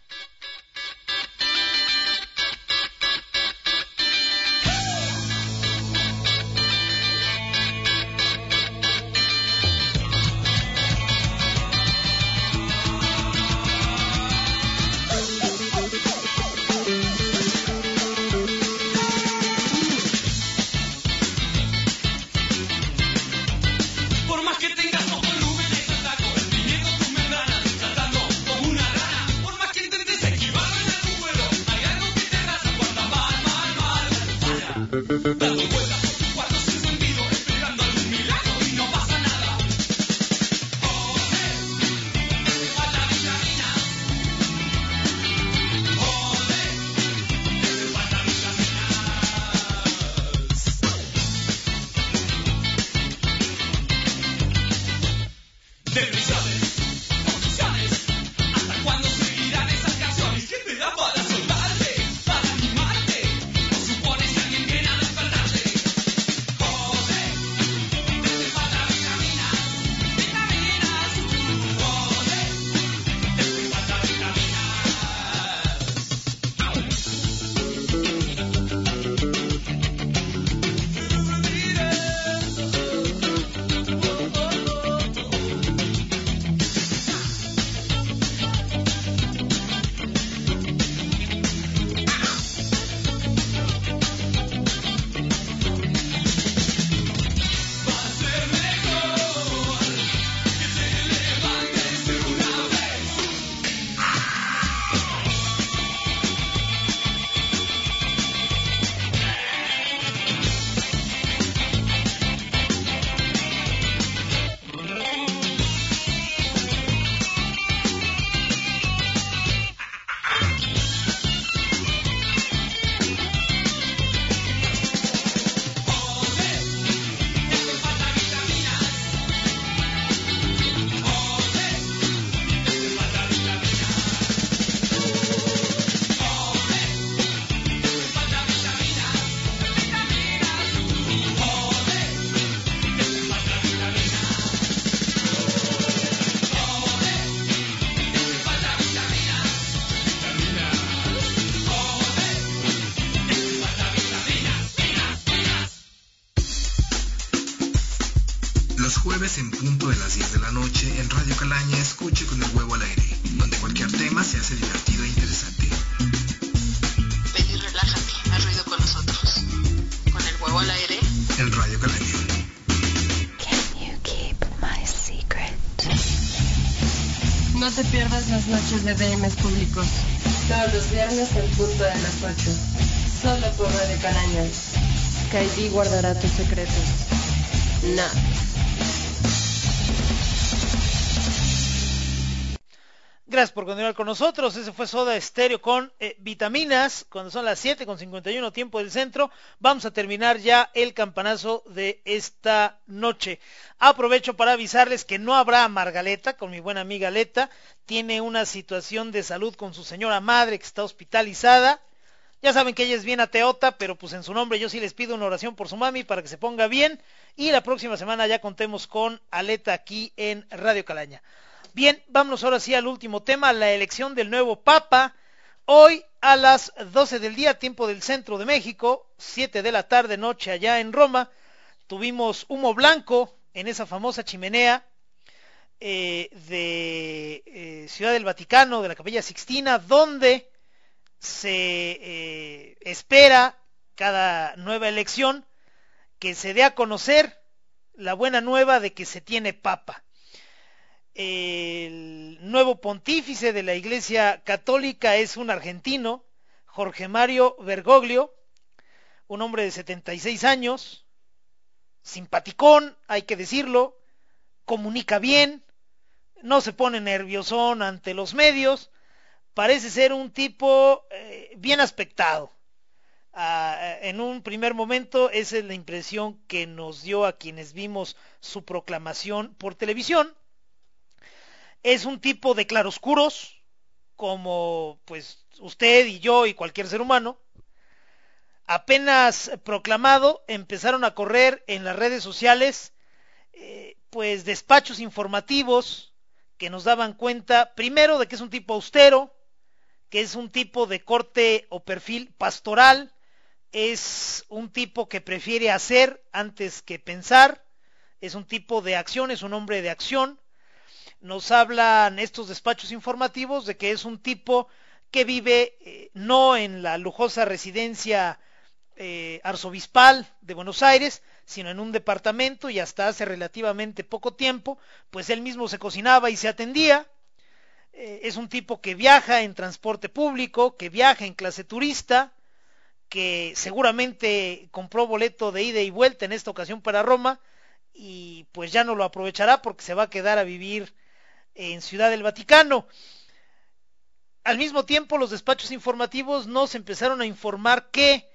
Bye. No te pierdas las noches de DMs públicos. Todos los viernes en punto de las 8. Solo por Radio Calaña. Kaidi guardará tus secretos. Nah. Gracias por continuar con nosotros. Ese fue Soda Estéreo con eh, vitaminas. Cuando son las 7 con 51 tiempo del centro, vamos a terminar ya el campanazo de esta noche. Aprovecho para avisarles que no habrá Margaleta con mi buena amiga Leta. Tiene una situación de salud con su señora madre que está hospitalizada. Ya saben que ella es bien ateota, pero pues en su nombre yo sí les pido una oración por su mami para que se ponga bien. Y la próxima semana ya contemos con Aleta aquí en Radio Calaña. Bien, vámonos ahora sí al último tema, la elección del nuevo Papa. Hoy a las 12 del día, tiempo del centro de México, 7 de la tarde, noche allá en Roma, tuvimos humo blanco en esa famosa chimenea eh, de eh, Ciudad del Vaticano, de la Capilla Sixtina, donde se eh, espera cada nueva elección que se dé a conocer la buena nueva de que se tiene papa. El nuevo pontífice de la Iglesia Católica es un argentino, Jorge Mario Bergoglio, un hombre de 76 años, simpaticón, hay que decirlo, comunica bien, no se pone nerviosón ante los medios, parece ser un tipo eh, bien aspectado. Ah, en un primer momento esa es la impresión que nos dio a quienes vimos su proclamación por televisión. Es un tipo de claroscuros, como pues usted y yo y cualquier ser humano. Apenas proclamado, empezaron a correr en las redes sociales eh, pues despachos informativos que nos daban cuenta primero de que es un tipo austero, que es un tipo de corte o perfil pastoral, es un tipo que prefiere hacer antes que pensar, es un tipo de acción, es un hombre de acción. Nos hablan estos despachos informativos de que es un tipo que vive eh, no en la lujosa residencia eh, arzobispal de Buenos Aires, sino en un departamento y hasta hace relativamente poco tiempo, pues él mismo se cocinaba y se atendía. Eh, es un tipo que viaja en transporte público, que viaja en clase turista, que seguramente compró boleto de ida y vuelta en esta ocasión para Roma y pues ya no lo aprovechará porque se va a quedar a vivir en Ciudad del Vaticano. Al mismo tiempo, los despachos informativos nos empezaron a informar que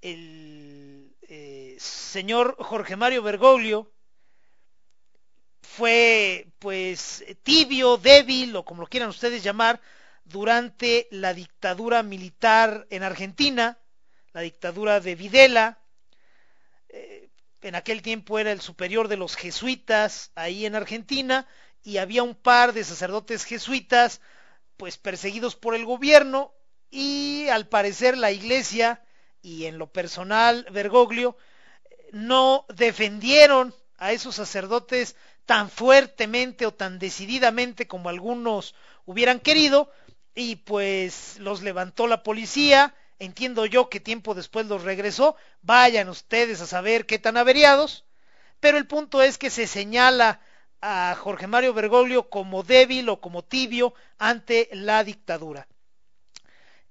el eh, señor Jorge Mario Bergoglio fue pues tibio, débil o como lo quieran ustedes llamar, durante la dictadura militar en Argentina, la dictadura de Videla. Eh, en aquel tiempo era el superior de los jesuitas ahí en Argentina y había un par de sacerdotes jesuitas pues perseguidos por el gobierno y al parecer la iglesia y en lo personal Bergoglio no defendieron a esos sacerdotes tan fuertemente o tan decididamente como algunos hubieran querido y pues los levantó la policía. Entiendo yo que tiempo después los regresó, vayan ustedes a saber qué tan averiados, pero el punto es que se señala a Jorge Mario Bergoglio como débil o como tibio ante la dictadura.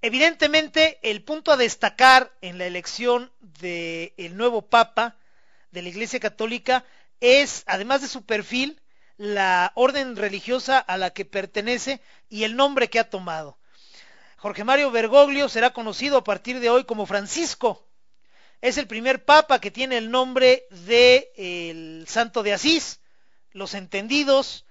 Evidentemente, el punto a destacar en la elección del nuevo Papa de la Iglesia Católica es, además de su perfil, la orden religiosa a la que pertenece y el nombre que ha tomado. Jorge Mario Bergoglio será conocido a partir de hoy como Francisco. Es el primer papa que tiene el nombre de el Santo de Asís. Los entendidos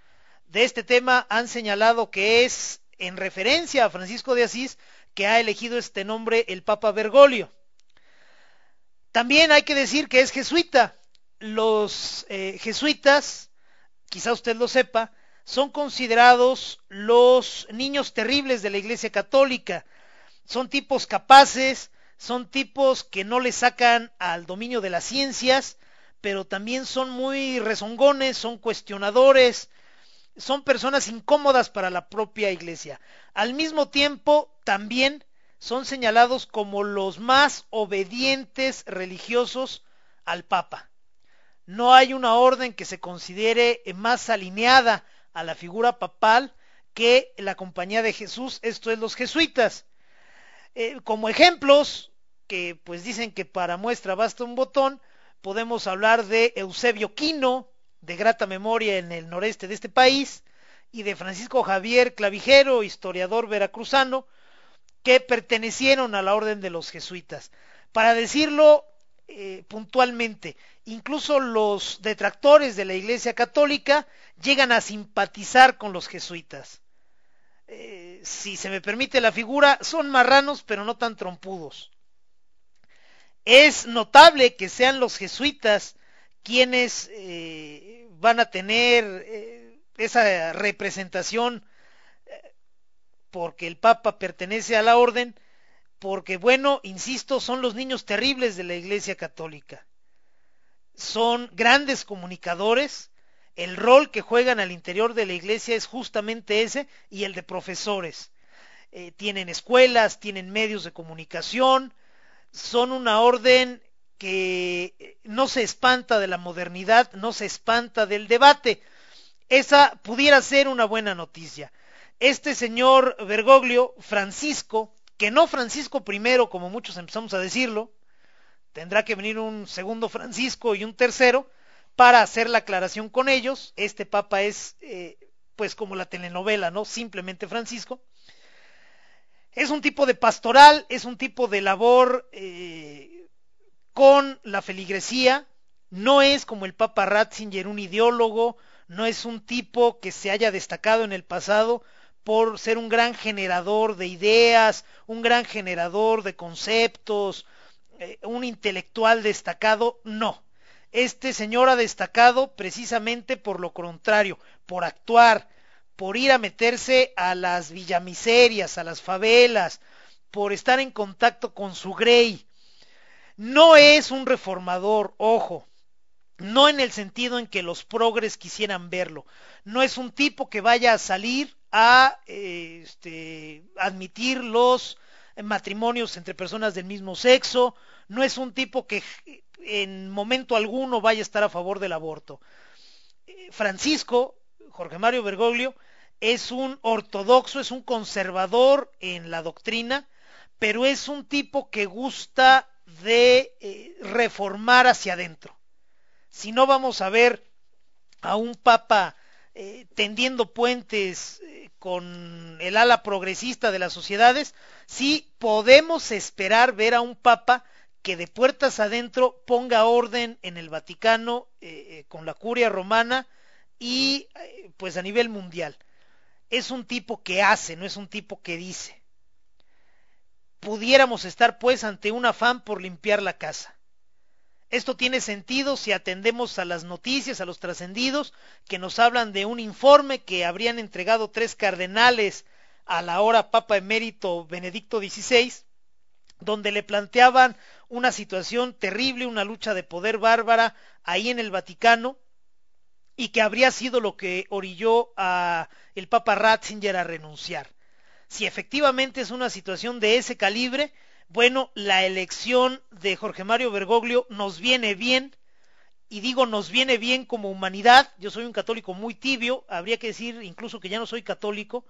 de este tema han señalado que es en referencia a Francisco de Asís que ha elegido este nombre el Papa Bergoglio. También hay que decir que es jesuita. Los eh, jesuitas, quizá usted lo sepa, son considerados los niños terribles de la Iglesia Católica. Son tipos capaces, son tipos que no le sacan al dominio de las ciencias, pero también son muy rezongones, son cuestionadores, son personas incómodas para la propia Iglesia. Al mismo tiempo, también son señalados como los más obedientes religiosos al Papa. No hay una orden que se considere más alineada a la figura papal que la compañía de Jesús, esto es los jesuitas. Eh, como ejemplos, que pues dicen que para muestra basta un botón, podemos hablar de Eusebio Quino, de grata memoria en el noreste de este país, y de Francisco Javier Clavijero, historiador veracruzano, que pertenecieron a la orden de los jesuitas. Para decirlo eh, puntualmente, incluso los detractores de la Iglesia Católica llegan a simpatizar con los jesuitas. Eh, si se me permite la figura, son marranos pero no tan trompudos. Es notable que sean los jesuitas quienes eh, van a tener eh, esa representación porque el Papa pertenece a la orden, porque bueno, insisto, son los niños terribles de la Iglesia Católica son grandes comunicadores, el rol que juegan al interior de la iglesia es justamente ese y el de profesores. Eh, tienen escuelas, tienen medios de comunicación, son una orden que eh, no se espanta de la modernidad, no se espanta del debate. Esa pudiera ser una buena noticia. Este señor Bergoglio, Francisco, que no Francisco I, como muchos empezamos a decirlo, tendrá que venir un segundo Francisco y un tercero para hacer la aclaración con ellos. Este papa es, eh, pues como la telenovela, ¿no? Simplemente Francisco. Es un tipo de pastoral, es un tipo de labor eh, con la feligresía, no es como el Papa Ratzinger un ideólogo, no es un tipo que se haya destacado en el pasado por ser un gran generador de ideas, un gran generador de conceptos, eh, un intelectual destacado, no. Este señor ha destacado precisamente por lo contrario, por actuar, por ir a meterse a las villamiserias, a las favelas, por estar en contacto con su grey. No es un reformador, ojo, no en el sentido en que los progres quisieran verlo. No es un tipo que vaya a salir a eh, este, admitir los matrimonios entre personas del mismo sexo. No es un tipo que en momento alguno vaya a estar a favor del aborto. Eh, Francisco, Jorge Mario Bergoglio, es un ortodoxo, es un conservador en la doctrina, pero es un tipo que gusta de eh, reformar hacia adentro. Si no vamos a ver a un papa eh, tendiendo puentes eh, con el ala progresista de las sociedades, sí podemos esperar ver a un papa que de puertas adentro ponga orden en el Vaticano con la curia romana y pues a nivel mundial es un tipo que hace, no es un tipo que dice. Pudiéramos estar pues ante un afán por limpiar la casa. Esto tiene sentido si atendemos a las noticias, a los trascendidos, que nos hablan de un informe que habrían entregado tres cardenales a la hora Papa emérito Benedicto XVI, donde le planteaban una situación terrible, una lucha de poder bárbara ahí en el Vaticano, y que habría sido lo que orilló a el Papa Ratzinger a renunciar. Si efectivamente es una situación de ese calibre, bueno, la elección de Jorge Mario Bergoglio nos viene bien, y digo nos viene bien como humanidad, yo soy un católico muy tibio, habría que decir incluso que ya no soy católico,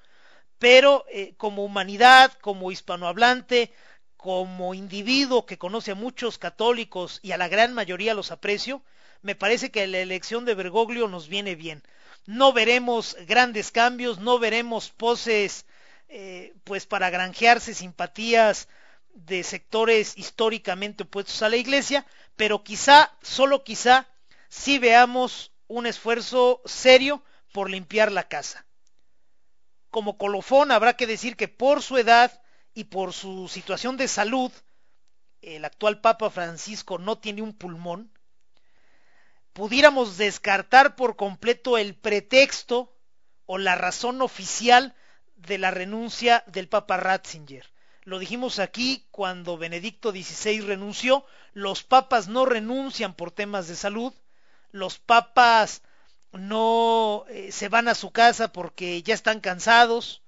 pero eh, como humanidad, como hispanohablante, como individuo que conoce a muchos católicos y a la gran mayoría los aprecio, me parece que la elección de Bergoglio nos viene bien. No veremos grandes cambios, no veremos poses eh, pues para granjearse simpatías de sectores históricamente opuestos a la iglesia, pero quizá, solo quizá, sí veamos un esfuerzo serio por limpiar la casa. Como colofón habrá que decir que por su edad y por su situación de salud, el actual Papa Francisco no tiene un pulmón, pudiéramos descartar por completo el pretexto o la razón oficial de la renuncia del Papa Ratzinger. Lo dijimos aquí cuando Benedicto XVI renunció, los papas no renuncian por temas de salud, los papas no eh, se van a su casa porque ya están cansados,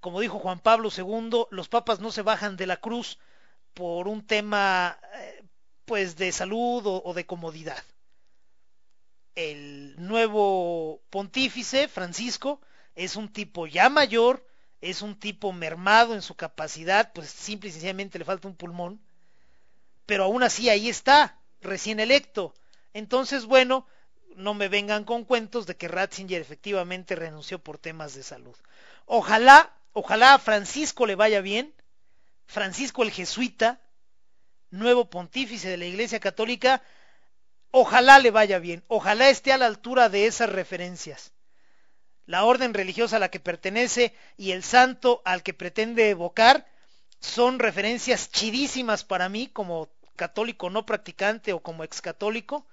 como dijo Juan Pablo II, los papas no se bajan de la cruz por un tema eh, pues de salud o de comodidad el nuevo pontífice, Francisco, es un tipo ya mayor, es un tipo mermado en su capacidad, pues simple y sencillamente le falta un pulmón, pero aún así ahí está, recién electo. Entonces, bueno, no me vengan con cuentos de que Ratzinger efectivamente renunció por temas de salud. Ojalá, ojalá a Francisco le vaya bien, Francisco el jesuita, nuevo pontífice de la Iglesia Católica, Ojalá le vaya bien, ojalá esté a la altura de esas referencias. La orden religiosa a la que pertenece y el santo al que pretende evocar son referencias chidísimas para mí como católico no practicante o como excatólico,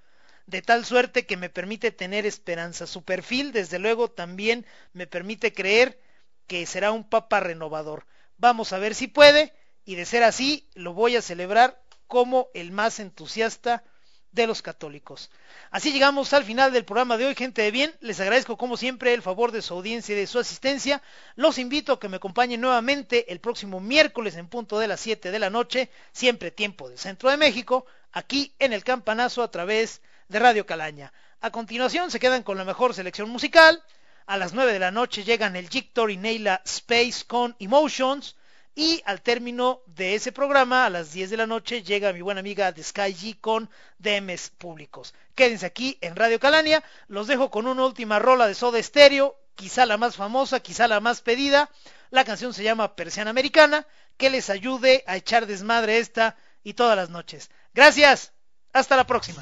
de tal suerte que me permite tener esperanza. Su perfil, desde luego, también me permite creer que será un papa renovador. Vamos a ver si puede, y de ser así, lo voy a celebrar como el más entusiasta de los católicos. Así llegamos al final del programa de hoy, gente de bien. Les agradezco como siempre el favor de su audiencia y de su asistencia. Los invito a que me acompañen nuevamente el próximo miércoles en punto de las 7 de la noche, siempre tiempo del centro de México, aquí en el campanazo a través de Radio Calaña. A continuación se quedan con la mejor selección musical. A las 9 de la noche llegan el Jictor y Neila Space con Emotions. Y al término de ese programa, a las 10 de la noche, llega mi buena amiga de Sky G con DMs Públicos. Quédense aquí en Radio Calania. Los dejo con una última rola de Soda Stereo, quizá la más famosa, quizá la más pedida. La canción se llama Persiana Americana. Que les ayude a echar desmadre esta y todas las noches. Gracias. Hasta la próxima.